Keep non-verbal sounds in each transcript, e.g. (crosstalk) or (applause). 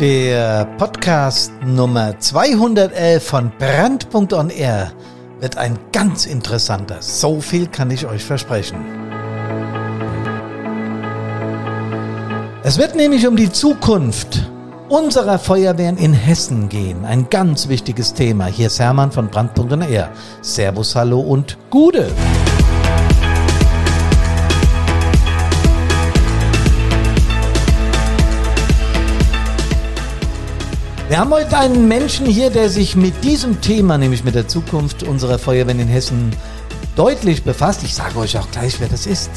Der Podcast Nummer 211 von Brand.on Air wird ein ganz interessanter. So viel kann ich euch versprechen. Es wird nämlich um die Zukunft unserer Feuerwehren in Hessen gehen. Ein ganz wichtiges Thema. Hier ist Hermann von Brand.on Air. Servus, hallo und Gude. Wir haben heute einen Menschen hier, der sich mit diesem Thema, nämlich mit der Zukunft unserer Feuerwehren in Hessen, deutlich befasst. Ich sage euch auch gleich, wer das ist.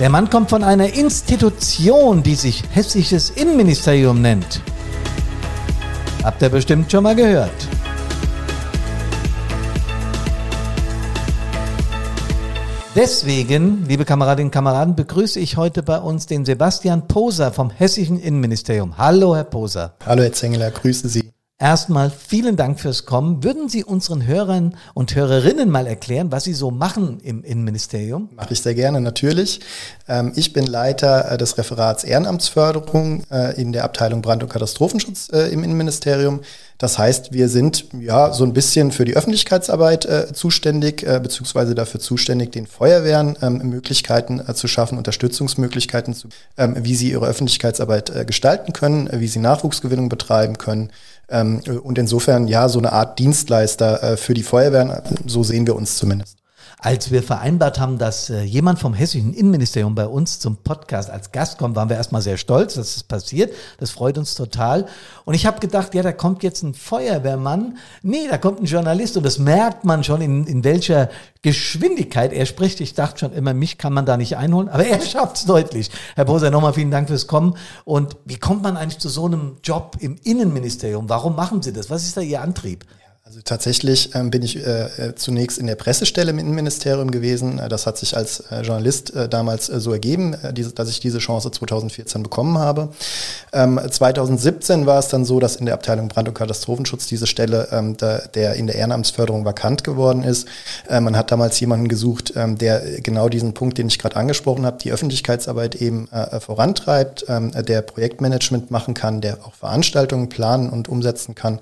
Der Mann kommt von einer Institution, die sich Hessisches Innenministerium nennt. Habt ihr bestimmt schon mal gehört. Deswegen, liebe Kameradinnen und Kameraden, begrüße ich heute bei uns den Sebastian Poser vom Hessischen Innenministerium. Hallo, Herr Poser. Hallo, Herr Zengeler, grüße Sie. Erstmal vielen Dank fürs Kommen. Würden Sie unseren Hörern und Hörerinnen mal erklären, was Sie so machen im Innenministerium? Mache ich sehr gerne, natürlich. Ähm, ich bin Leiter äh, des Referats Ehrenamtsförderung äh, in der Abteilung Brand- und Katastrophenschutz äh, im Innenministerium. Das heißt, wir sind ja so ein bisschen für die Öffentlichkeitsarbeit äh, zuständig, äh, beziehungsweise dafür zuständig, den Feuerwehren ähm, Möglichkeiten äh, zu schaffen, Unterstützungsmöglichkeiten zu, ähm, wie sie ihre Öffentlichkeitsarbeit äh, gestalten können, äh, wie sie Nachwuchsgewinnung betreiben können. Ähm, und insofern ja so eine Art Dienstleister äh, für die Feuerwehren, so sehen wir uns zumindest als wir vereinbart haben, dass äh, jemand vom hessischen Innenministerium bei uns zum Podcast als Gast kommt, waren wir erstmal sehr stolz, dass es passiert. Das freut uns total. Und ich habe gedacht, ja, da kommt jetzt ein Feuerwehrmann. Nee, da kommt ein Journalist und das merkt man schon, in, in welcher Geschwindigkeit er spricht. Ich dachte schon immer, mich kann man da nicht einholen, aber er (laughs) schafft es deutlich. Herr Boser, nochmal vielen Dank fürs Kommen. Und wie kommt man eigentlich zu so einem Job im Innenministerium? Warum machen Sie das? Was ist da Ihr Antrieb? Also tatsächlich ähm, bin ich äh, äh, zunächst in der Pressestelle im Innenministerium gewesen. Äh, das hat sich als äh, Journalist äh, damals äh, so ergeben, diese, dass ich diese Chance 2014 bekommen habe. Ähm, 2017 war es dann so, dass in der Abteilung Brand- und Katastrophenschutz diese Stelle, ähm, der, der, in der Ehrenamtsförderung vakant geworden ist. man hat damals jemanden gesucht, ähm, der genau diesen Punkt, den ich gerade angesprochen habe, die Öffentlichkeitsarbeit eben vorantreibt, ähm, der Projektmanagement machen kann, der auch Veranstaltungen planen und umsetzen kann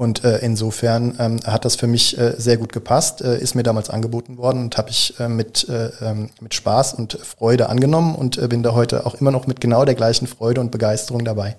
und äh, insofern ähm, hat das für mich äh, sehr gut gepasst, äh, ist mir damals angeboten worden und habe ich äh, mit, äh, ähm, mit Spaß und Freude angenommen und äh, bin da heute auch immer noch mit genau der gleichen Freude und Begeisterung dabei.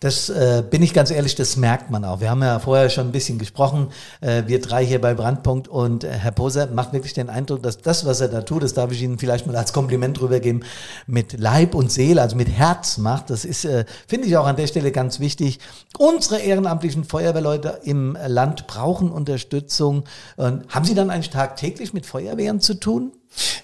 Das äh, bin ich ganz ehrlich, das merkt man auch. Wir haben ja vorher schon ein bisschen gesprochen, äh, wir drei hier bei Brandpunkt und äh, Herr Poser macht wirklich den Eindruck, dass das, was er da tut, das darf ich Ihnen vielleicht mal als Kompliment rübergeben, mit Leib und Seele, also mit Herz macht. Das ist, äh, finde ich auch an der Stelle ganz wichtig. Unsere ehrenamtlichen Feuerwehrleute im Land brauchen Unterstützung. Und haben Sie dann eigentlich tagtäglich mit Feuerwehren zu tun?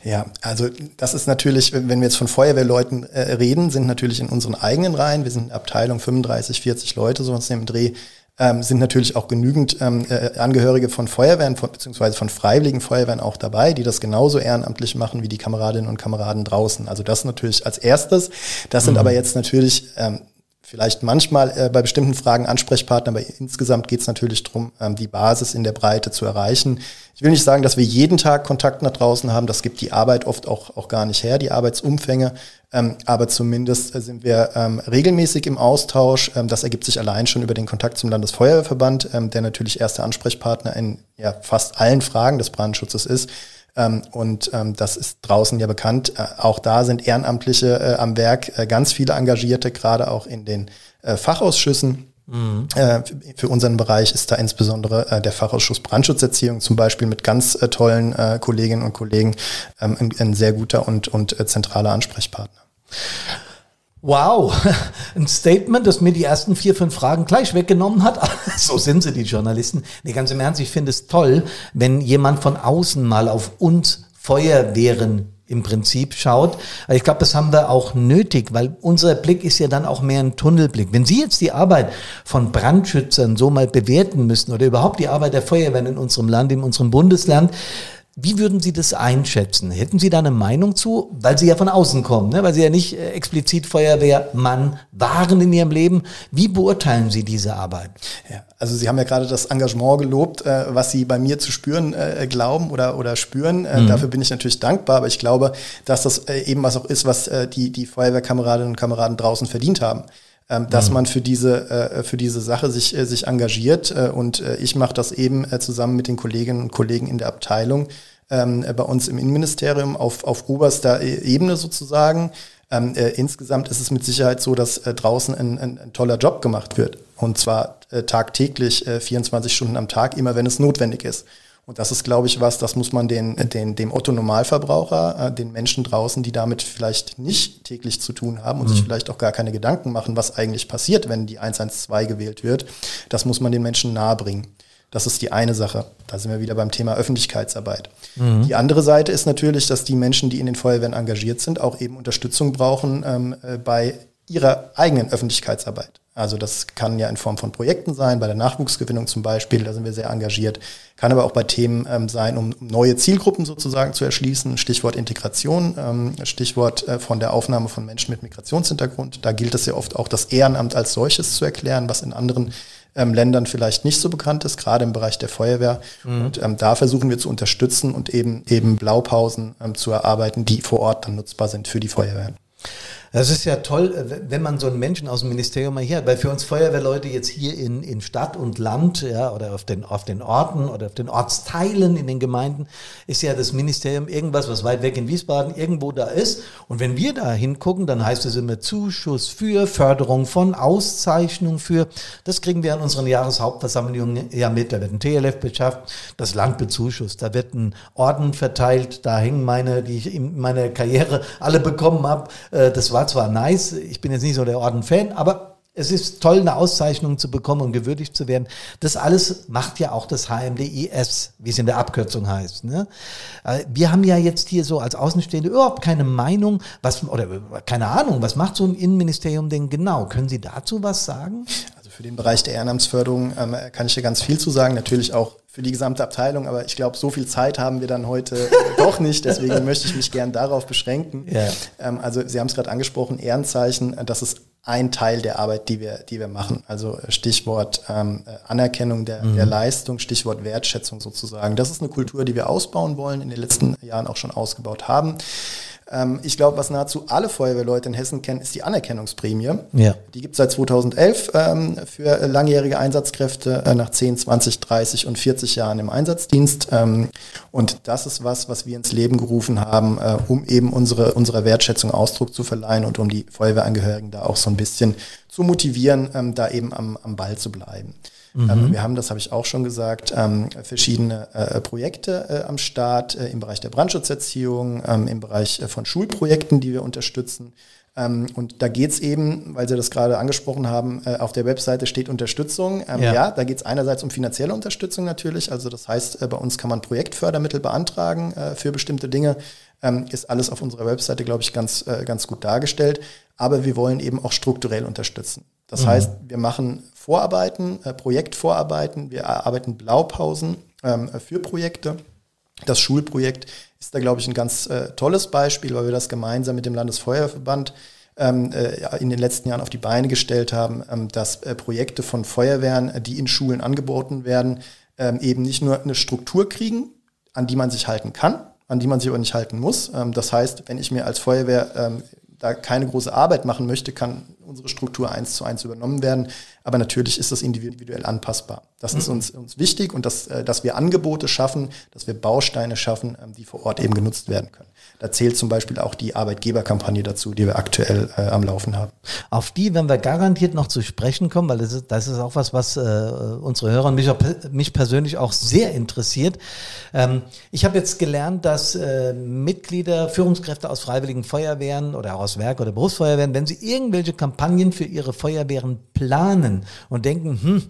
Ja, also das ist natürlich, wenn wir jetzt von Feuerwehrleuten äh, reden, sind natürlich in unseren eigenen Reihen, wir sind eine Abteilung 35, 40 Leute, sowas im Dreh, ähm, sind natürlich auch genügend ähm, äh, Angehörige von Feuerwehren, von, beziehungsweise von freiwilligen Feuerwehren auch dabei, die das genauso ehrenamtlich machen wie die Kameradinnen und Kameraden draußen. Also das natürlich als erstes. Das sind mhm. aber jetzt natürlich ähm, vielleicht manchmal äh, bei bestimmten Fragen Ansprechpartner, aber insgesamt geht es natürlich darum, ähm, die Basis in der Breite zu erreichen. Ich will nicht sagen, dass wir jeden Tag Kontakt nach draußen haben, das gibt die Arbeit oft auch, auch gar nicht her, die Arbeitsumfänge, ähm, aber zumindest äh, sind wir ähm, regelmäßig im Austausch. Ähm, das ergibt sich allein schon über den Kontakt zum Landesfeuerwehrverband, ähm, der natürlich erster Ansprechpartner in ja, fast allen Fragen des Brandschutzes ist. Ähm, und ähm, das ist draußen ja bekannt. Äh, auch da sind Ehrenamtliche äh, am Werk, äh, ganz viele Engagierte, gerade auch in den äh, Fachausschüssen. Mhm. Äh, für unseren Bereich ist da insbesondere äh, der Fachausschuss Brandschutzerziehung zum Beispiel mit ganz tollen Kolleginnen und Kollegen ähm, ein, ein, sehr guter und, und zentraler Ansprechpartner. Wow, (laughs) ein Statement, das mir die ersten vier, fünf Fragen gleich weggenommen hat. (laughs) so sind sie, die Journalisten. Nee, ganz im Ernst, ich finde es toll, wenn jemand von außen mal auf uns Feuerwehren im Prinzip schaut. Ich glaube, das haben wir auch nötig, weil unser Blick ist ja dann auch mehr ein Tunnelblick. Wenn Sie jetzt die Arbeit von Brandschützern so mal bewerten müssen oder überhaupt die Arbeit der Feuerwehren in unserem Land, in unserem Bundesland, Wie würden Sie das einschätzen? Hätten Sie da eine Meinung zu? Weil Sie ja von außen kommen, ne? weil Sie ja nicht äh, explizit Feuerwehrmann waren in Ihrem Leben. Wie beurteilen Sie diese Arbeit? Ja, also Sie haben ja gerade das Engagement gelobt, äh, was Sie bei mir zu spüren äh, glauben oder, oder spüren. Äh, mhm. Dafür bin ich natürlich dankbar, aber ich glaube, dass das äh, eben was auch ist, was äh, die, die Feuerwehrkameradinnen und Kameraden draußen verdient haben dass mhm. man für diese, äh, für diese Sache sich, äh, sich engagiert. Äh, und ich mache das eben zusammen mit den Kolleginnen und Kollegen in der Abteilung ähm, bei uns im Innenministerium auf, auf oberster Ebene sozusagen. Ähm, äh, insgesamt ist es mit Sicherheit so, dass draußen ein, ein, ein, toller Job gemacht wird. Und zwar tagtäglich, äh, 24 Stunden am Tag, immer wenn es notwendig ist. Und das ist, glaube ich, was, das muss man den, den, dem Otto-Normalverbraucher, äh, den Menschen draußen, die damit vielleicht nicht täglich zu tun haben und mhm. sich vielleicht auch gar keine Gedanken machen, was eigentlich passiert, wenn die 112 gewählt wird, das muss man den Menschen nahebringen. Das ist die eine Sache. Da sind wir wieder beim Thema Öffentlichkeitsarbeit. Mhm. Die andere Seite ist natürlich, dass die Menschen, die in den Feuerwehren engagiert sind, auch eben Unterstützung brauchen ähm, äh, bei ihrer eigenen Öffentlichkeitsarbeit. Also das kann ja in Form von Projekten sein, bei der Nachwuchsgewinnung zum Beispiel, da sind wir sehr engagiert. Kann aber auch bei Themen ähm, sein, um neue Zielgruppen sozusagen zu erschließen. Stichwort Integration, ähm, Stichwort äh, von der Aufnahme von Menschen mit Migrationshintergrund. Da gilt es ja oft auch, das Ehrenamt als solches zu erklären, was in anderen ähm, Ländern vielleicht nicht so bekannt ist, gerade im Bereich der Feuerwehr. Mhm. Und ähm, da versuchen wir zu unterstützen und eben eben Blaupausen ähm, zu erarbeiten, die vor Ort dann nutzbar sind für die Feuerwehren. Das ist ja toll, äh, wenn man so einen Menschen aus dem Ministerium mal hier hat, weil für uns Feuerwehrleute jetzt hier in, in Stadt und Land, ja, oder auf den, auf den Orten oder auf den Ortsteilen in den Gemeinden, ist ja das Ministerium irgendwas, was weit weg in Wiesbaden irgendwo da ist. Und wenn wir da hingucken, dann heißt es immer Zuschuss für, Förderung von, Auszeichnung für. Das kriegen wir an unseren Jahreshauptversammlungen ja mit. Da wird ein TLF beschafft, das Land bezuschusst, da wird ein Orden verteilt, da hängen meine, die ich in meiner Karriere alle bekommen habe. Äh, das war war zwar nice, ich bin jetzt nicht so der Orden-Fan, aber es ist toll, eine Auszeichnung zu bekommen und gewürdigt zu werden. Das alles macht ja auch das HMDIS, wie es in der Abkürzung heißt. Ne? Äh, wir haben ja jetzt hier so als Außenstehende überhaupt keine Meinung, was oder keine Ahnung, was macht so ein Innenministerium denn genau? Können Sie dazu was sagen? Also für den Bereich der Ehrenamtsförderung ähm, kann ich dir ganz viel zu sagen. Natürlich auch für die gesamte Abteilung, aber ich glaube, so viel Zeit haben wir dann heute (laughs) doch nicht. Deswegen (laughs) möchte ich mich gern darauf beschränken. Ja. Ähm, also Sie haben es gerade angesprochen, Ehrenzeichen, das ist ein Teil der Arbeit, die wir, die wir machen. Also Stichwort ähm, Anerkennung der, mhm. der Leistung, Stichwort Wertschätzung sozusagen. Das ist eine Kultur, die wir ausbauen wollen, in den letzten Jahren auch schon ausgebaut haben. Ähm, ich glaube, was nahezu alle Feuerwehrleute in Hessen kennen, ist die Anerkennungsprämie. Ja. Die gibt es seit 2011 ähm, für langjährige Einsatzkräfte äh, nach 10, 20, 30 und 40 Jahren im Einsatzdienst. Ähm, und das ist was, was wir ins Leben gerufen haben, äh, um eben unsere, unserer Wertschätzung Ausdruck zu verleihen und um die Feuerwehrangehörigen da auch so ein bisschen zu motivieren, ähm, da eben am, am Ball zu bleiben. Mhm. Ähm, wir haben, das habe ich auch schon gesagt, ähm, verschiedene äh, Projekte äh, am Start äh, im Bereich der Brandschutzerziehung, ähm, im Bereich von Schulprojekten, die wir unterstützen. Ähm, und da geht's eben, weil Sie das gerade angesprochen haben, äh, auf der Webseite steht Unterstützung. Ähm, ja. ja. da geht's einerseits um finanzielle Unterstützung natürlich. Also das heißt, äh, bei uns kann man Projektfördermittel beantragen äh, für bestimmte Dinge. Ähm, ist alles auf unserer Webseite, glaube ich, ganz, ganz gut dargestellt. Aber wir wollen eben auch strukturell unterstützen. Das mhm. heißt, wir machen Vorarbeiten, äh, Projektvorarbeiten, wir erarbeiten Blaupausen ähm, für Projekte. Das Schulprojekt ist da, glaube ich, ein ganz äh, tolles Beispiel, weil wir das gemeinsam mit dem Landesfeuerverband ähm, äh, in den letzten Jahren auf die Beine gestellt haben, ähm, dass äh, Projekte von Feuerwehren, äh, die in Schulen angeboten werden, ähm, eben nicht nur eine Struktur kriegen, an die man sich halten kann, an die man sich aber nicht halten muss. Ähm, das heißt, wenn ich mir als Feuerwehr ähm, da keine große Arbeit machen möchte, kann unsere Struktur eins zu eins übernommen werden. Aber natürlich ist das individuell anpassbar. Das mhm. ist uns, uns wichtig und dass, äh, dass wir Angebote schaffen, dass wir Bausteine schaffen, ähm, die vor Ort eben genutzt werden können. Da zählt zum Beispiel auch die Arbeitgeberkampagne dazu, die wir aktuell äh, am Laufen haben. Auf die werden wir garantiert noch zu sprechen kommen, weil das ist, das ist auch was, was äh, unsere Hörer und mich, auch, mich persönlich auch sehr interessiert. Ähm, ich habe jetzt gelernt, dass äh, Mitglieder, Führungskräfte aus Freiwilligen Feuerwehren oder auch aus Werk- oder Berufsfeuerwehren, wenn sie irgendwelche Kampagnen für ihre Feuerwehren planen und denken, hm,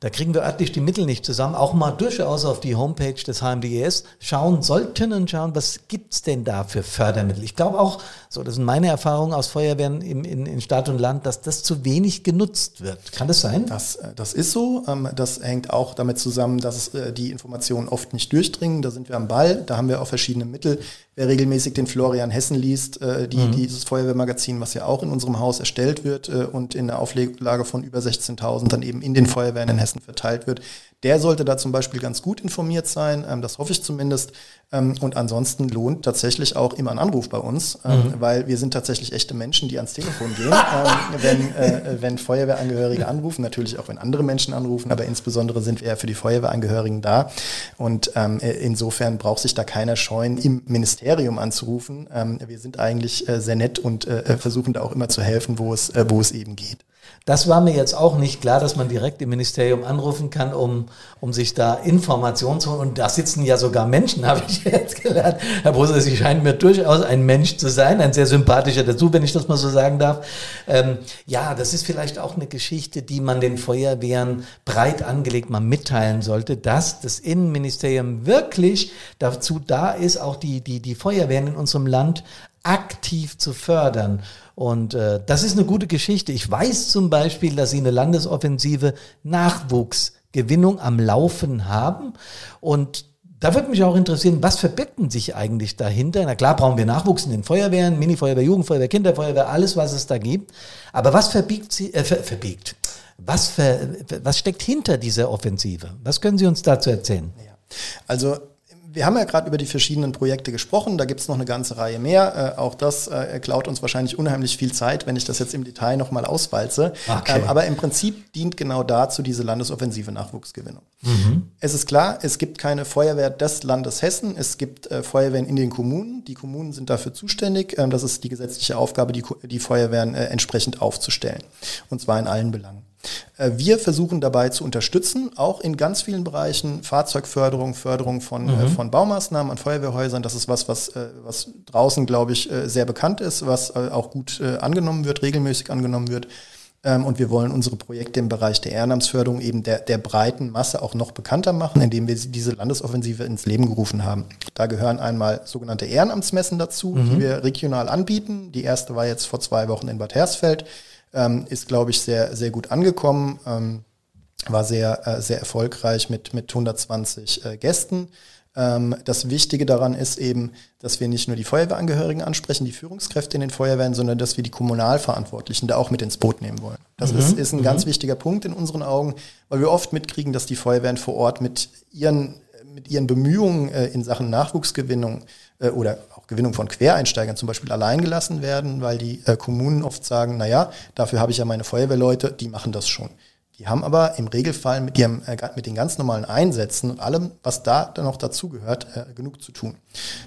da kriegen wir örtlich die Mittel nicht zusammen, auch mal durchaus auf die Homepage des HMDES schauen sollten und schauen, was gibt's denn da für Fördermittel. Ich glaube auch, so das sind meine Erfahrungen aus Feuerwehren im, in, in Stadt und Land, dass das zu wenig genutzt wird. Kann das sein? Das, äh, das ist so. Ähm, das hängt auch damit zusammen, dass äh, die Informationen oft nicht durchdringen. Da sind wir am Ball, da haben wir auch verschiedene Mittel. Wer regelmäßig den Florian Hessen liest, äh, die, mhm. dieses Feuerwehrmagazin, was ja auch in unserem Haus erstellt wird und in der Auflage von über 16.000 dann eben in den Feuerwehren in Hessen verteilt wird, der sollte da zum Beispiel ganz gut informiert sein. Ähm, das hoffe ich zumindest. Ähm, und ansonsten lohnt tatsächlich auch immer ein Anruf bei uns, ähm, mhm. weil wir sind tatsächlich echte Menschen, die ans Telefon gehen. (laughs) ähm, wenn, äh, wenn Feuerwehrangehörige anrufen, natürlich auch wenn andere Menschen anrufen, aber insbesondere sind wir ja für die Feuerwehrangehörigen da. Und ähm, äh, insofern braucht sich da keiner scheuen, im Ministerium anzurufen. Ähm, wir sind eigentlich äh, sehr nett und äh, äh, versuchen da auch immer zu helfen, wo es, äh, wo es eben geht. Das war mir jetzt auch nicht klar, dass man direkt im Ministerium anrufen kann, um, um sich da Informationen zu holen. Und da sitzen ja sogar Menschen, (laughs) habe ich jetzt gelernt. Herr Brose, Sie scheinen mir durchaus ein Mensch zu sein, ein sehr sympathischer dazu, wenn ich das mal so sagen darf. Ähm, ja, das ist vielleicht auch eine Geschichte, die man den Feuerwehren breit angelegt mal mitteilen sollte, dass das Innenministerium wirklich dazu da ist, auch die, die, die Feuerwehren in unserem Land aktiv zu fördern. Und äh, das ist eine gute Geschichte. Ich weiß zum Beispiel, dass Sie eine Landesoffensive Nachwuchsgewinnung am Laufen haben. Und da würde mich auch interessieren, was verbirgt sich eigentlich dahinter? Na klar brauchen wir Nachwuchs in den Feuerwehren, Minifeuerwehr, Jugendfeuerwehr, Kinderfeuerwehr, alles, was es da gibt. Aber was verbiegt sie, äh, ver, verbiegt? Was, ver, was steckt hinter dieser Offensive? Was können Sie uns dazu erzählen? Ja. Also wir haben ja gerade über die verschiedenen Projekte gesprochen, da gibt es noch eine ganze Reihe mehr. Äh, auch das äh, klaut uns wahrscheinlich unheimlich viel Zeit, wenn ich das jetzt im Detail nochmal auswalze. Okay. Ähm, aber im Prinzip dient genau dazu diese Landesoffensive Nachwuchsgewinnung. Mhm. Es ist klar, es gibt keine Feuerwehr des Landes Hessen, es gibt äh, Feuerwehren in den Kommunen. Die Kommunen sind dafür zuständig. Ähm, das ist die gesetzliche Aufgabe, die, die Feuerwehren äh, entsprechend aufzustellen. Und zwar in allen Belangen. Äh, wir versuchen dabei zu unterstützen, auch in ganz vielen Bereichen, Fahrzeugförderung, Förderung von, äh, mhm. von Baumaßnahmen an Feuerwehrhäusern. Das ist was, was, äh, was draußen, glaube ich, sehr bekannt ist, was auch gut angenommen wird, regelmäßig angenommen wird. Ähm, und wir wollen unsere Projekte im Bereich der Ehrenamtsförderung eben der, der breiten Masse auch noch bekannter machen, indem wir diese Landesoffensive ins Leben gerufen haben. Da gehören einmal sogenannte Ehrenamtsmessen dazu, mhm. die wir regional anbieten. Die erste war jetzt vor zwei Wochen in Bad Hersfeld ähm, ist, glaube ich, sehr, sehr gut angekommen, ähm, war sehr, äh, sehr erfolgreich mit, mit 120 äh, Gästen. Ähm, das Wichtige daran ist eben, dass wir nicht nur die Feuerwehrangehörigen ansprechen, die Führungskräfte in den Feuerwehren, sondern dass wir die Kommunalverantwortlichen da auch mit ins Boot nehmen wollen. Das mhm. ist, ist ein mhm. ganz wichtiger Punkt in unseren Augen, weil wir oft mitkriegen, dass die Feuerwehren vor Ort mit ihren, mit ihren Bemühungen äh, in Sachen Nachwuchsgewinnung äh, oder auch Gewinnung von Quereinsteigern zum Beispiel allein gelassen werden, weil die äh, Kommunen oft sagen, naja, dafür habe ich ja meine Feuerwehrleute, die machen das schon. Die haben aber im Regelfall mit, ihrem, mit den ganz normalen Einsätzen und allem, was da dann noch dazugehört, genug zu tun.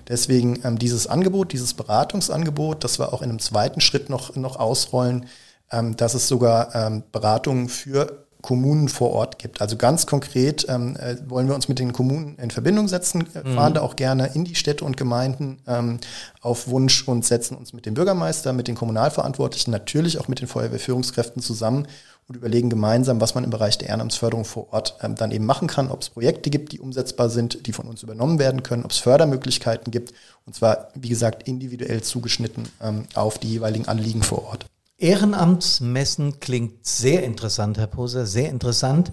Deswegen ähm, dieses Angebot, dieses Beratungsangebot, das wir auch in einem zweiten Schritt noch, noch ausrollen, ähm, dass es sogar ähm, Beratungen für Kommunen vor Ort gibt. Also ganz konkret ähm, äh, wollen wir uns mit den Kommunen in Verbindung setzen, äh, mhm. fahren da auch gerne in die Städte und Gemeinden ähm, auf Wunsch und setzen uns mit dem Bürgermeister, mit den Kommunalverantwortlichen, natürlich auch mit den Feuerwehrführungskräften zusammen und überlegen gemeinsam, was man im Bereich der Ehrenamtsförderung vor Ort ähm, dann eben machen kann, ob es Projekte gibt, die umsetzbar sind, die von uns übernommen werden können, ob es Fördermöglichkeiten gibt und zwar, wie gesagt, individuell zugeschnitten ähm, auf die jeweiligen Anliegen vor Ort. Ehrenamtsmessen klingt sehr interessant, Herr Poser, sehr interessant.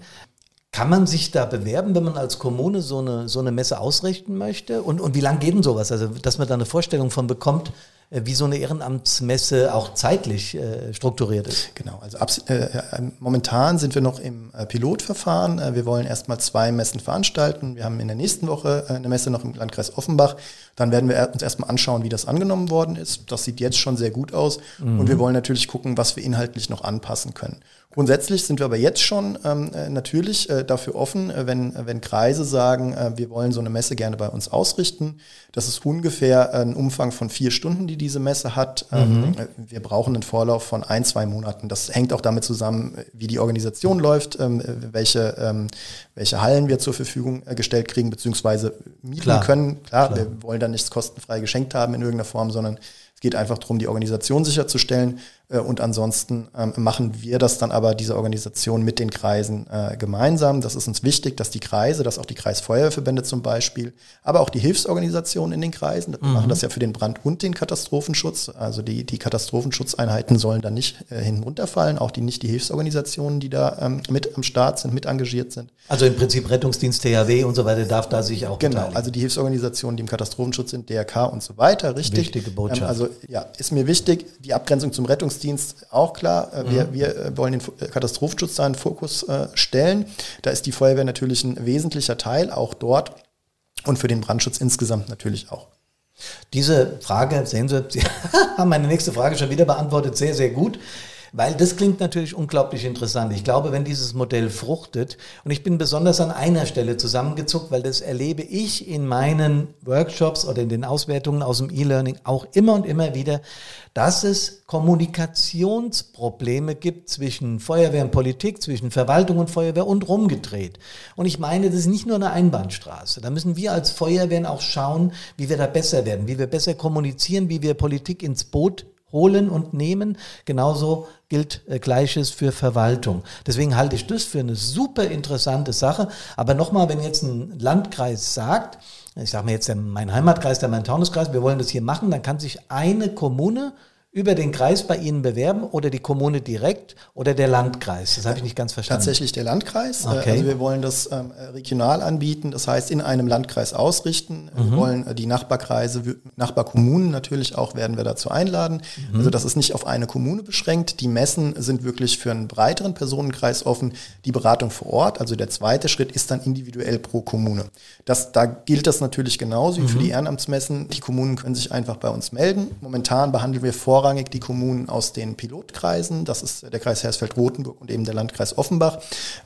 Kann man sich da bewerben, wenn man als Kommune so eine, so eine Messe ausrichten möchte? Und, und wie lange geht denn sowas? Also, dass man da eine Vorstellung von bekommt, äh, wie so eine Ehrenamtsmesse auch zeitlich äh, strukturiert ist. Genau, also äh, äh, momentan sind wir noch im äh, Pilotverfahren. Äh, wir wollen erstmal zwei Messen veranstalten. Wir haben in der nächsten Woche eine Messe noch im Landkreis Offenbach. Dann werden wir uns erstmal anschauen, wie das angenommen worden ist. Das sieht jetzt schon sehr gut aus. Mhm. Und wir wollen natürlich gucken, was wir inhaltlich noch anpassen können. Grundsätzlich sind wir aber jetzt schon ähm, äh, natürlich äh, dafür offen, äh, wenn, wenn Kreise sagen, äh, wir wollen so eine Messe gerne bei uns ausrichten. Das ist ungefähr ein Umfang von vier Stunden, die diese Messe hat. Ähm, mhm. Ähm, wir brauchen einen Vorlauf von ein, zwei Monaten. Das hängt auch damit zusammen, wie die Organisation läuft, ähm, welche, ähm, welche Hallen wir zur Verfügung äh, gestellt kriegen, beziehungsweise mieten Klar. können. Klar, Klar, wir wollen da nichts kostenfrei geschenkt haben in irgendeiner Form, sondern Es geht einfach darum, die Organisation sicherzustellen. Äh, und ansonsten ähm, machen wir das dann aber, diese Organisation mit den Kreisen äh, gemeinsam. Das ist uns wichtig, dass die Kreise, dass auch die Kreisfeuerwehrverbände zum Beispiel, aber auch die Hilfsorganisationen in den Kreisen, wir mhm. machen das ja für den Brand und den Katastrophenschutz. Also die, die Katastrophenschutzeinheiten sollen dann nicht äh, hinunterfallen, auch die nicht die Hilfsorganisationen, die da ähm, mit am Start sind, mit engagiert sind. Also im Prinzip Rettungsdienst, THW und so weiter darf da sich auch Genau, beteiligen. also die Hilfsorganisationen, die im Katastrophenschutz sind, DRK und so weiter, richtig. Wichtige Botschaft. Ähm, also ja, ist mir wichtig, die Abgrenzung zum Rettungsdienst auch klar. Äh, wir, mhm. wir äh, wollen den äh, Katastrophenschutz da in Fokus stellen. Da ist die Feuerwehr natürlich ein wesentlicher Teil, auch dort und für den Brandschutz insgesamt natürlich auch. Diese Frage, sehen Sie, (laughs) Sie haben meine nächste Frage schon wieder beantwortet, sehr, sehr gut. Weil das klingt natürlich unglaublich interessant. Ich glaube, wenn dieses Modell fruchtet, und ich bin besonders an einer Stelle zusammengezuckt, weil das erlebe ich in meinen Workshops oder in den Auswertungen aus dem E-Learning auch immer und immer wieder, dass es Kommunikationsprobleme gibt zwischen Feuerwehr und Politik, zwischen Verwaltung und Feuerwehr und rumgedreht. Und ich meine, das ist nicht nur eine Einbahnstraße. Da müssen wir als Feuerwehren auch schauen, wie wir da besser werden, wie wir besser kommunizieren, wie wir Politik ins Boot holen und nehmen. Genauso gilt äh, Gleiches für Verwaltung. Deswegen halte ich das für eine super interessante Sache. Aber nochmal, wenn jetzt ein Landkreis sagt, ich sage mir jetzt mein Heimatkreis, der Main-Taunus-Kreis, wir wollen das hier machen, dann kann sich eine Kommune über den Kreis bei Ihnen bewerben oder die Kommune direkt oder der Landkreis? Das habe ich nicht ganz verstanden. Tatsächlich der Landkreis. Äh, okay. Also wir wollen das ähm, regional anbieten, das heißt in einem Landkreis ausrichten. Mhm. Wir wollen äh, die Nachbarkreise, Nachbarkommunen natürlich auch werden wir dazu einladen. Mhm. Also das ist nicht auf eine Kommune beschränkt. Die Messen sind wirklich für einen breiteren Personenkreis offen. Die Beratung vor Ort, also der zweite Schritt, ist dann individuell pro Kommune. Das, da gilt das natürlich genauso wie mhm. für die Ehrenamtsmessen. Die Kommunen können sich einfach bei uns melden. Momentan behandeln wir vorrangig vorrangig die Kommunen aus den Pilotkreisen. Das ist der Kreis Hersfeld-Rotenburg und eben der Landkreis Offenbach.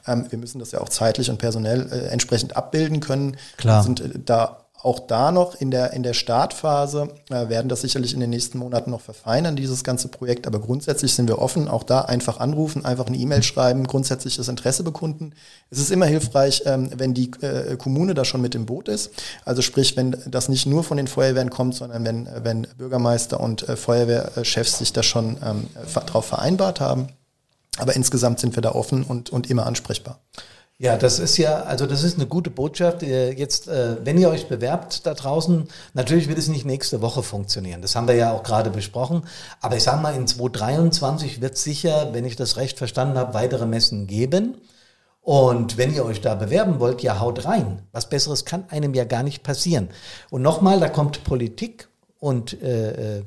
Ähm, wir müssen das ja auch zeitlich und personell äh, entsprechend abbilden können. Klar. Sind äh, da auch da noch in der, in der Startphase äh, werden das sicherlich in den nächsten Monaten noch verfeinern, dieses ganze Projekt. Aber grundsätzlich sind wir offen. Auch da einfach anrufen, einfach eine E-Mail schreiben, grundsätzlich das Interesse bekunden. Es ist immer hilfreich, ähm, wenn die äh, Kommune da schon mit im Boot ist. Also sprich, wenn das nicht nur von den Feuerwehren kommt, sondern wenn, wenn Bürgermeister und äh, Feuerwehrchefs sich da schon ähm, darauf vereinbart haben. Aber insgesamt sind wir da offen und, und immer ansprechbar. Ja, das ist ja, also das ist eine gute Botschaft. Jetzt, äh, wenn ihr euch bewerbt da draußen, natürlich wird es nicht nächste Woche funktionieren. Das haben wir ja auch gerade besprochen. Aber ich sage mal, in 2023 wird es sicher, wenn ich das recht verstanden habe, weitere Messen geben. Und wenn ihr euch da bewerben wollt, ja, haut rein. Was Besseres kann einem ja gar nicht passieren. Und nochmal, da kommt Politik und äh, äh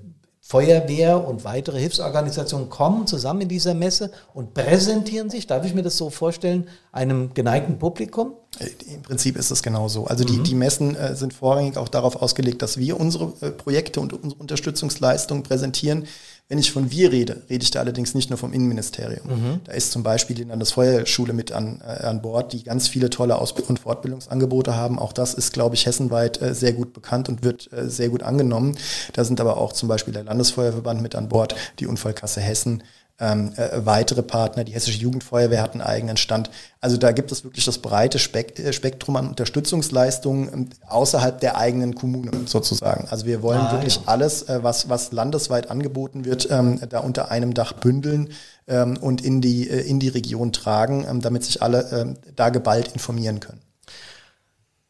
Feuerwehr und weitere Hilfsorganisationen kommen zusammen in dieser Messe und präsentieren sich, darf ich mir das so vorstellen, einem geneigten Publikum? Äh, Im Prinzip ist es genau so. Also die, mhm. die Messen äh, sind vorrangig auch darauf ausgelegt, dass wir unsere äh, Projekte und unsere Unterstützungsleistungen präsentieren. Wenn ich von wir rede, rede ich da allerdings nicht nur vom Innenministerium. Mhm. Da ist zum Beispiel die Landesfeuerschule mit an, äh, an Bord, die ganz viele tolle Aus- und Fortbildungsangebote haben. Auch das ist, glaube ich, hessenweit äh, sehr gut bekannt und wird äh, sehr gut angenommen. Da sind aber auch zum Beispiel der Landesfeuerverband mit an Bord, die Unfallkasse Hessen, ähm, äh, weitere Partner. Die Hessische Jugendfeuerwehr hat einen eigenen Stand. Also da gibt es wirklich das breite Spek äh, Spektrum an Unterstützungsleistungen ähm, außerhalb der eigenen Kommune sozusagen. Also wir wollen ah, wirklich ja. alles, äh, was, was landesweit angeboten wird, ähm, da unter einem Dach bündeln ähm, und in die, äh, in die Region tragen, ähm, damit sich alle ähm, da geballt informieren können.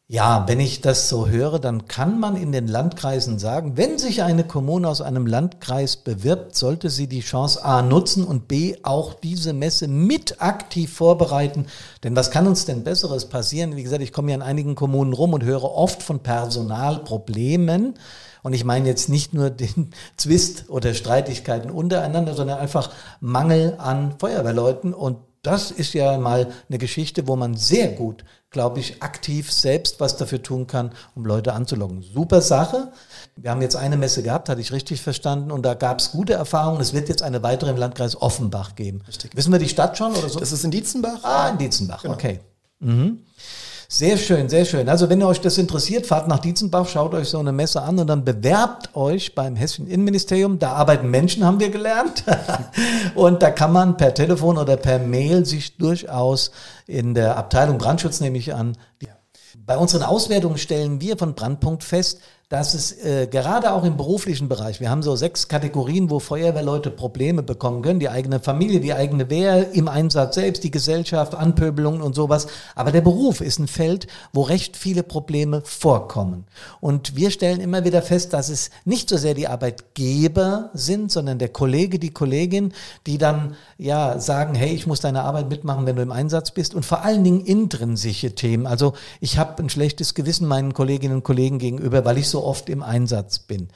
Ja, wenn ich das so höre, dann kann man in den Landkreisen sagen, wenn sich eine Kommune aus einem Landkreis bewirbt, sollte sie die Chance A nutzen und B auch diese Messe mit aktiv vorbereiten. Denn was kann uns denn Besseres passieren? Wie gesagt, ich komme ja in einigen Kommunen rum und höre oft von Personalproblemen. Und ich meine jetzt nicht nur den (laughs) Zwist oder Streitigkeiten untereinander, sondern einfach Mangel an Feuerwehrleuten. Und das ist ja mal eine Geschichte, wo man sehr gut glaube ich, aktiv selbst was dafür tun kann, um Leute anzulocken. Super Sache. Wir haben jetzt eine Messe gehabt, hatte ich richtig verstanden, und da gab es gute Erfahrungen. Es wird jetzt eine weitere im Landkreis Offenbach geben. Richtig. Wissen wir die Stadt schon oder so? Das ist in Dietzenbach. Ah, in Dietzenbach, genau. okay. Mhm. Sehr schön, sehr schön. Also wenn euch das interessiert, fahrt nach Dietzenbach, schaut euch so eine Messe an und dann bewerbt euch beim Hessischen Innenministerium. Da arbeiten Menschen, haben wir gelernt. (laughs) und da kann man per Telefon oder per Mail sich durchaus in der Abteilung Brandschutz, nehme ich an, bei unseren Auswertungen stellen wir von Brandpunkt fest, dass es äh, gerade auch im beruflichen Bereich, wir haben so sechs Kategorien, wo Feuerwehrleute Probleme bekommen können, die eigene Familie, die eigene Wehr im Einsatz selbst, die Gesellschaft, Anpöbelungen und sowas. Aber der Beruf ist ein Feld, wo recht viele Probleme vorkommen. Und wir stellen immer wieder fest, dass es nicht so sehr die Arbeitgeber sind, sondern der Kollege, die Kollegin, die dann ja sagen, hey, ich muss deine Arbeit mitmachen, wenn du im Einsatz bist. Und vor allen Dingen intrinsische Themen. Also ich habe ein schlechtes Gewissen meinen Kolleginnen und Kollegen gegenüber, weil ich so oft im Einsatz bin.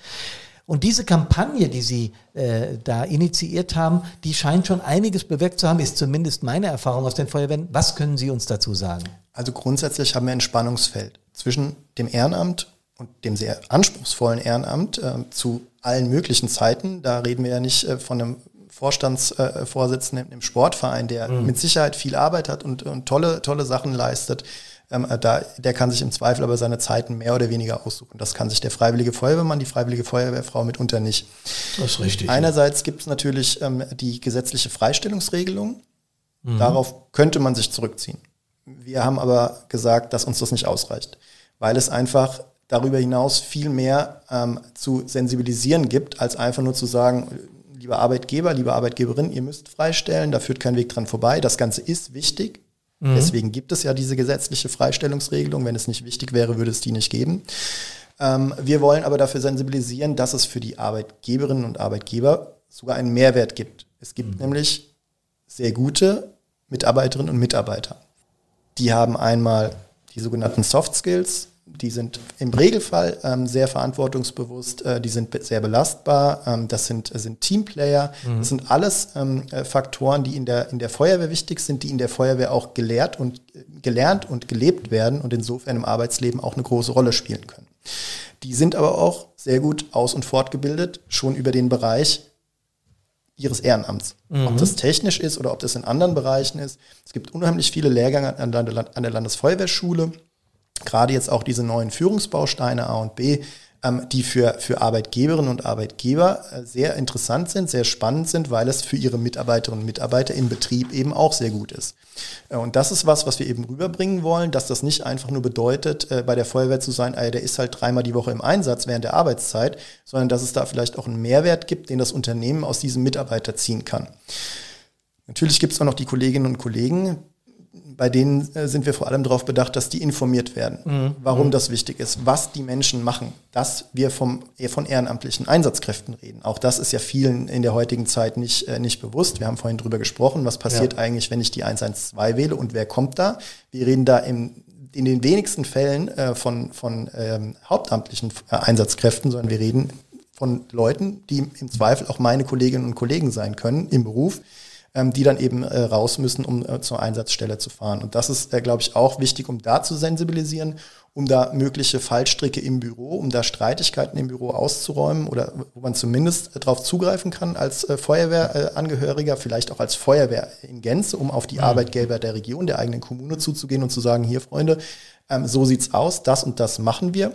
Und diese Kampagne, die Sie äh, da initiiert haben, die scheint schon einiges bewirkt zu haben, ist zumindest meine Erfahrung aus den Feuerwehren. Was können Sie uns dazu sagen? Also grundsätzlich haben wir ein Spannungsfeld zwischen dem Ehrenamt und dem sehr anspruchsvollen Ehrenamt äh, zu allen möglichen Zeiten. Da reden wir ja nicht äh, von einem Vorstandsvorsitzenden im Sportverein, der mhm. mit Sicherheit viel Arbeit hat und, und tolle, tolle Sachen leistet. Ähm, äh, da, der kann sich im Zweifel aber seine Zeiten mehr oder weniger aussuchen. Das kann sich der freiwillige Feuerwehrmann, die freiwillige Feuerwehrfrau mitunter nicht. Das ist richtig. Einerseits gibt es natürlich ähm, die gesetzliche Freistellungsregelung. Mhm. Darauf könnte man sich zurückziehen. Wir haben aber gesagt, dass uns das nicht ausreicht, weil es einfach darüber hinaus viel mehr ähm, zu sensibilisieren gibt, als einfach nur zu sagen, lieber Arbeitgeber, liebe Arbeitgeberin, ihr müsst freistellen, da führt kein Weg dran vorbei. Das Ganze ist wichtig, Mhm. Deswegen gibt es ja diese gesetzliche Freistellungsregelung. Wenn es nicht wichtig wäre, würde es die nicht geben. Ähm, wir wollen aber dafür sensibilisieren, dass es für die Arbeitgeberinnen und Arbeitgeber sogar einen Mehrwert gibt. Es gibt mhm. nämlich sehr gute Mitarbeiterinnen und Mitarbeiter. Die haben einmal die sogenannten Soft Skills, die sind im Regelfall ähm, sehr verantwortungsbewusst, äh, die sind sehr belastbar, ähm, das sind, sind Teamplayer, mhm. das sind alles ähm, äh, Faktoren, die in der, in der Feuerwehr wichtig sind, die in der Feuerwehr auch gelehrt und, äh, gelernt und gelebt werden und insofern im Arbeitsleben auch eine große Rolle spielen können. Die sind aber auch sehr gut aus- und fortgebildet, schon über den Bereich ihres Ehrenamts. Mhm. Ob das technisch ist oder ob das in anderen Bereichen ist. Es gibt unheimlich viele Lehrgänge an der Landesfeuerwehrschule gerade jetzt auch diese neuen Führungsbausteine A und B, ähm, die für, für Arbeitgeberinnen und Arbeitgeber äh, sehr interessant sind, sehr spannend sind, weil es für ihre Mitarbeiterinnen und Mitarbeiter im Betrieb eben auch sehr gut ist. Äh, und das ist was, was wir eben rüberbringen wollen, dass das nicht einfach nur bedeutet, äh, bei der Feuerwehr zu sein, der ist halt dreimal die Woche im Einsatz während der Arbeitszeit, sondern dass es da vielleicht auch einen Mehrwert gibt, den das Unternehmen aus diesem Mitarbeiter ziehen kann. Natürlich gibt es auch noch die Kolleginnen und Kollegen, bei denen äh, sind wir vor allem darauf bedacht, dass die informiert werden, mhm. warum mhm. das wichtig ist, was die Menschen machen, dass wir vom, von ehrenamtlichen Einsatzkräften reden. Auch das ist ja vielen in der heutigen Zeit nicht, äh, nicht bewusst. Wir haben vorhin drüber gesprochen, was passiert ja. eigentlich, wenn ich die 112 wähle und wer kommt da? Wir reden da im, in den wenigsten Fällen äh, von, von ähm, hauptamtlichen äh, Einsatzkräften, sondern wir reden von Leuten, die im Zweifel auch meine Kolleginnen und Kollegen sein können im Beruf, ähm, die dann eben äh, raus müssen, um äh, zur Einsatzstelle zu fahren. Und das ist, äh, glaube ich, auch wichtig, um da zu sensibilisieren, um da mögliche Fallstricke im Büro, um da Streitigkeiten im Büro auszuräumen oder wo man zumindest darauf zugreifen kann als Feuerwehrangehöriger, vielleicht auch als Feuerwehr in Gänze, um auf die mhm. Arbeitgeber der Region, der eigenen Kommune zuzugehen und zu sagen, hier Freunde, ähm, so sieht's aus, das und das machen wir.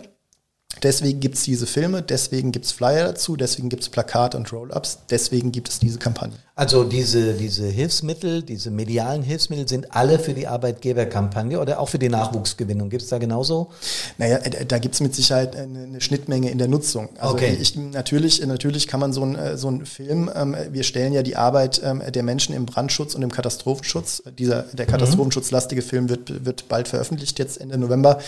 Deswegen gibt es diese Filme, deswegen gibt es Flyer dazu, deswegen gibt es Plakate und Roll-ups, deswegen gibt es diese Kampagne. Also diese, diese Hilfsmittel, diese medialen Hilfsmittel sind alle für die Arbeitgeberkampagne oder auch für die Nachwuchsgewinnung. Gibt es da genauso? Naja, äh, da gibt es mit Sicherheit eine, eine, Schnittmenge in der Nutzung. Also okay. ich, natürlich, natürlich kann man so einen äh, so ein Film, ähm, wir stellen ja die Arbeit ähm, der Menschen im Brandschutz und im Katastrophenschutz. Dieser, der katastrophenschutzlastige Film wird, wird bald veröffentlicht, jetzt Ende November,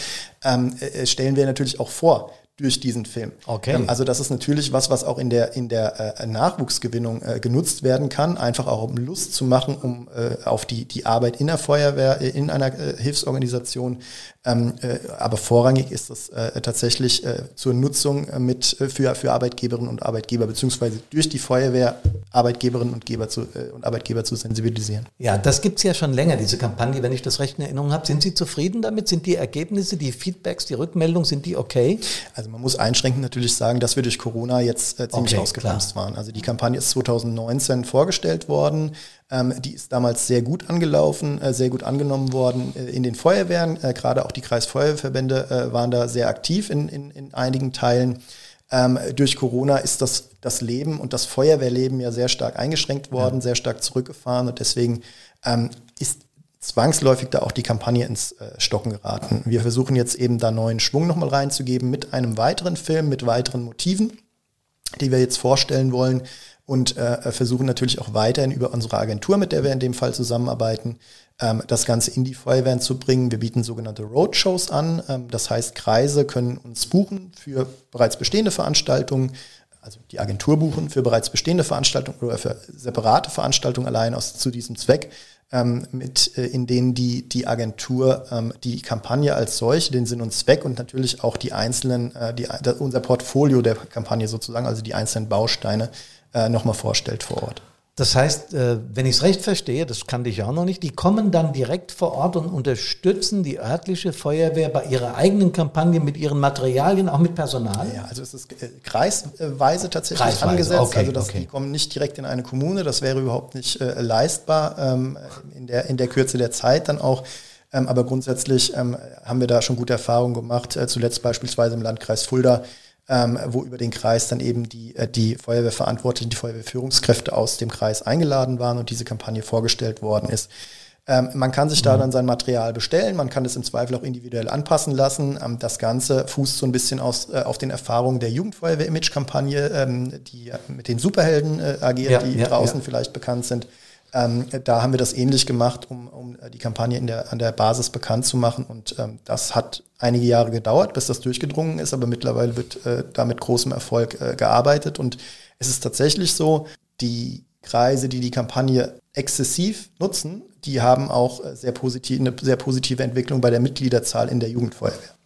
ähm, äh, stellen wir natürlich auch vor durch diesen Film. Okay. Ähm, also das ist natürlich was, was auch in der, in der äh, Nachwuchsgewinnung äh, genutzt werden kann, einfach auch um Lust zu machen, um äh, auf die, die Arbeit in der Feuerwehr, äh, in einer äh, Hilfsorganisation. Ähm, äh, aber vorrangig ist das tatsächlich zur Nutzung mit für, für Arbeitgeberinnen und Arbeitgeber, beziehungsweise durch die Feuerwehr Arbeitgeberinnen und, Geber zu, und Arbeitgeber zu sensibilisieren. Ja, das gibt's ja schon länger, diese Kampagne, wenn ich das recht in Erinnerung habe. Sind Sie zufrieden damit? Sind die Ergebnisse, die Feedbacks, die Rückmeldungen, sind die okay? Also also man muss einschränkend natürlich sagen, dass wir durch Corona jetzt äh, ziemlich okay, ausgebremst waren. Also die Kampagne ist 2019 vorgestellt worden. Ähm, die ist damals sehr gut angelaufen, äh, sehr gut angenommen worden äh, in den Feuerwehren. Äh, Gerade auch die Kreisfeuerwehrverbände äh, waren da sehr aktiv in, in, in einigen Teilen. Ähm, durch Corona ist das, das Leben und das Feuerwehrleben ja sehr stark eingeschränkt worden, ja. sehr stark zurückgefahren und deswegen ähm, ist zwangsläufig da auch die Kampagne ins äh, Stocken geraten. Wir versuchen jetzt eben da neuen Schwung nochmal reinzugeben mit einem weiteren Film, mit weiteren Motiven, die wir jetzt vorstellen wollen und äh, versuchen natürlich auch weiterhin über unsere Agentur, mit der wir in dem Fall zusammenarbeiten, ähm, das Ganze in die Feuerwehren zu bringen. Wir bieten sogenannte Roadshows an. Ähm, das heißt, Kreise können uns buchen für bereits bestehende Veranstaltungen, also die Agentur buchen für bereits bestehende Veranstaltungen oder für separate Veranstaltungen allein aus zu diesem Zweck ähm, mit, äh, in denen die, die Agentur ähm, die Kampagne als solche, den Sinn und Zweck und natürlich auch die einzelnen, äh, die, unser Portfolio der Kampagne sozusagen, also die einzelnen Bausteine, äh, nochmal vorstellt vor Ort. Das heißt, äh, wenn ich es recht verstehe, das kannte ich auch noch nicht, die kommen dann direkt vor Ort und unterstützen die örtliche Feuerwehr bei ihrer eigenen Kampagne mit ihren Materialien, auch mit Personal? Ja, also es ist äh, kreisweise tatsächlich Kreisweise, angesetzt. okay, also das, okay. die kommen nicht direkt in eine Kommune, das wäre überhaupt nicht äh, leistbar ähm, in, der, in der Kürze der Zeit dann auch. Ähm, aber grundsätzlich ähm, haben wir da schon gute Erfahrungen gemacht, äh, zuletzt beispielsweise im Landkreis Fulda ähm, wo über den Kreis dann eben die, äh, die Feuerwehrverantwortlichen, die Feuerwehrführungskräfte aus dem Kreis eingeladen waren und diese Kampagne vorgestellt worden ist. Ähm, man kann sich da mhm. dann sein Material bestellen, man kann es im Zweifel auch individuell anpassen lassen. Ähm, das Ganze fußt so ein bisschen aus, äh, auf den Erfahrungen der Jugendfeuerwehr-Image-Kampagne, ähm, die mit den Superhelden äh, agiert, ja, die ja, draußen ja. vielleicht bekannt sind. Ähm, da haben wir das ähnlich gemacht, um, um die Kampagne in der, an der Basis bekannt zu machen. Und ähm, das hat einige Jahre gedauert, bis das durchgedrungen ist, aber mittlerweile wird äh, da mit großem Erfolg äh, gearbeitet. Und es ist tatsächlich so, die Kreise, die die Kampagne exzessiv nutzen, die haben auch äh, sehr positiv, eine sehr positive Entwicklung bei der Mitgliederzahl in der Jugendfeuerwehr.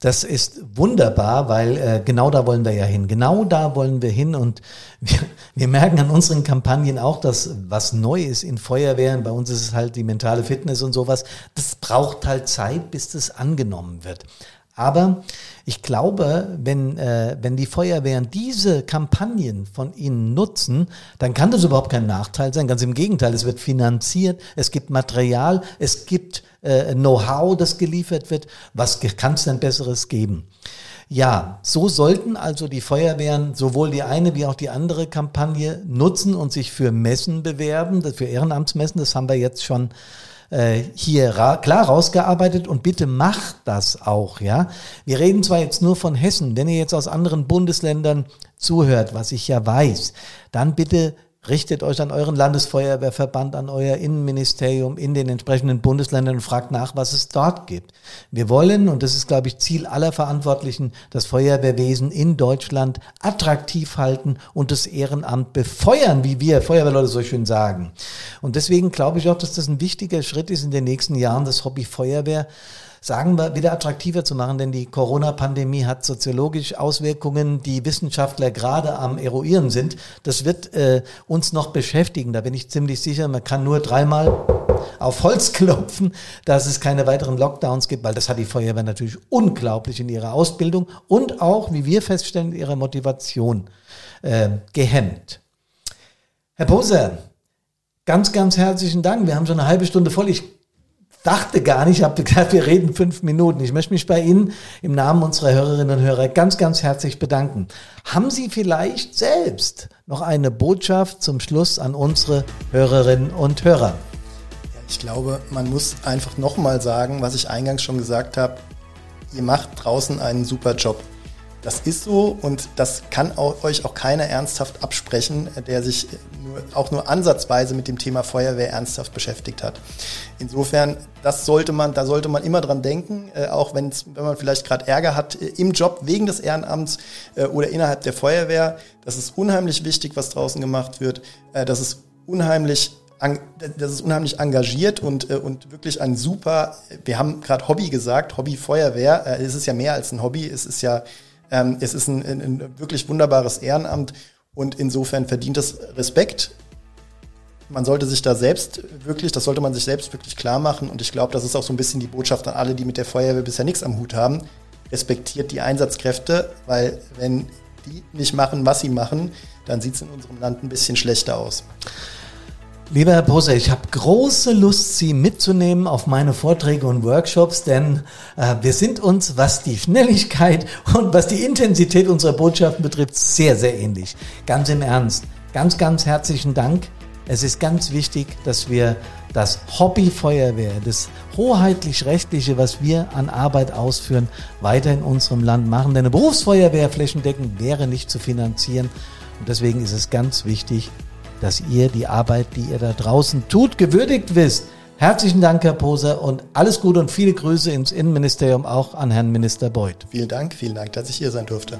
Das ist wunderbar, weil äh, genau da wollen wir ja hin. Genau da wollen wir hin und wir, wir merken an unseren Kampagnen auch, dass was neu ist in Feuerwehren, bei uns ist es halt die mentale Fitness und sowas, das braucht halt Zeit, bis das angenommen wird. Aber ich glaube, wenn, äh, wenn die Feuerwehren diese Kampagnen von ihnen nutzen, dann kann das überhaupt kein Nachteil sein. Ganz im Gegenteil, es wird finanziert, es gibt Material, es gibt äh, Know-how, das geliefert wird. Was kann es denn Besseres geben? Ja, so sollten also die Feuerwehren sowohl die eine wie auch die andere Kampagne nutzen und sich für Messen bewerben, für Ehrenamtsmessen. Das haben wir jetzt schon äh, hier ra klar rausgearbeitet und bitte macht das auch, ja. Wir reden zwar jetzt nur von Hessen, wenn ihr jetzt aus anderen Bundesländern zuhört, was ich ja weiß, dann bitte richtet euch an euren Landesfeuerwehrverband, an euer Innenministerium in den entsprechenden Bundesländern und fragt nach, was es dort gibt. Wir wollen, und das ist, glaube ich, Ziel aller Verantwortlichen, das Feuerwehrwesen in Deutschland attraktiv halten und das Ehrenamt befeuern, wie wir Feuerwehrleute so schön sagen. Und deswegen glaube ich auch, dass das ein wichtiger Schritt ist in den nächsten Jahren, das Hobby Feuerwehr sagen wir, wieder attraktiver zu machen, denn die Corona-Pandemie hat soziologisch Auswirkungen, die Wissenschaftler gerade am eruieren sind. Das wird äh, uns noch beschäftigen, da bin ich ziemlich sicher. Man kann nur dreimal auf Holz (laughs) klopfen, dass es keine weiteren Lockdowns gibt, weil das hat die Feuerwehr natürlich unglaublich in ihrer Ausbildung und auch, wie wir feststellen, in ihrer Motivation äh, gehemmt. Herr Poser, ganz, ganz herzlichen Dank. Wir haben schon eine halbe Stunde voll. Ich dachte gar nicht, ich habe gesagt, wir reden fünf Minuten. Ich möchte mich bei Ihnen im Namen unserer Hörerinnen und Hörer ganz, ganz herzlich bedanken. Haben Sie vielleicht selbst noch eine Botschaft zum Schluss an unsere Hörerinnen und Hörer? Ich glaube, man muss einfach nochmal sagen, was ich eingangs schon gesagt habe. Ihr macht draußen einen super Job. Das ist so und das kann auch, euch auch keiner ernsthaft absprechen, der sich nur, auch nur ansatzweise mit dem Thema Feuerwehr ernsthaft beschäftigt hat. Insofern, das sollte man, da sollte man immer dran denken, äh, auch wenn man vielleicht gerade Ärger hat äh, im Job wegen des Ehrenamts äh, oder innerhalb der Feuerwehr. Das ist unheimlich wichtig, was draußen gemacht wird. Äh, das ist unheimlich das ist unheimlich engagiert und, äh, und wirklich ein super, wir haben gerade Hobby gesagt, Hobby Feuerwehr, äh, es ist ja mehr als ein Hobby, es ist ja ähm, es ist ein, ein, ein wirklich wunderbares Ehrenamt und insofern verdient es Respekt. Man sollte sich da selbst wirklich, das sollte man sich selbst wirklich klar machen und ich glaube, das ist auch so ein bisschen die Botschaft an alle, die mit der Feuerwehr bisher nichts am Hut haben. Respektiert die Einsatzkräfte, weil wenn die nicht machen, was sie machen, dann sieht es in unserem Land ein bisschen schlechter aus. Lieber Herr Poser, ich habe große Lust, Sie mitzunehmen auf meine Vorträge und Workshops, denn äh, wir sind uns, was die Schnelligkeit und was die Intensität unserer Botschaften betrifft, sehr, sehr ähnlich. Ganz im Ernst. Ganz, ganz herzlichen Dank Es ist ganz wichtig, dass wir das Hobby Feuerwehr, das hoheitlich-rechtliche, was wir an Arbeit ausführen, weiter in unserem Land machen. Denn eine Berufsfeuerwehr flächendeckend wäre nicht zu finanzieren. Und deswegen ist es ganz wichtig, dass ihr die Arbeit, die ihr da draußen tut, gewürdigt wisst. Herzlichen Dank, Herr Poser, und alles Gute und viele Grüße ins Innenministerium auch an Herrn Minister Beuth. Vielen Dank, vielen Dank, dass ich hier sein durfte.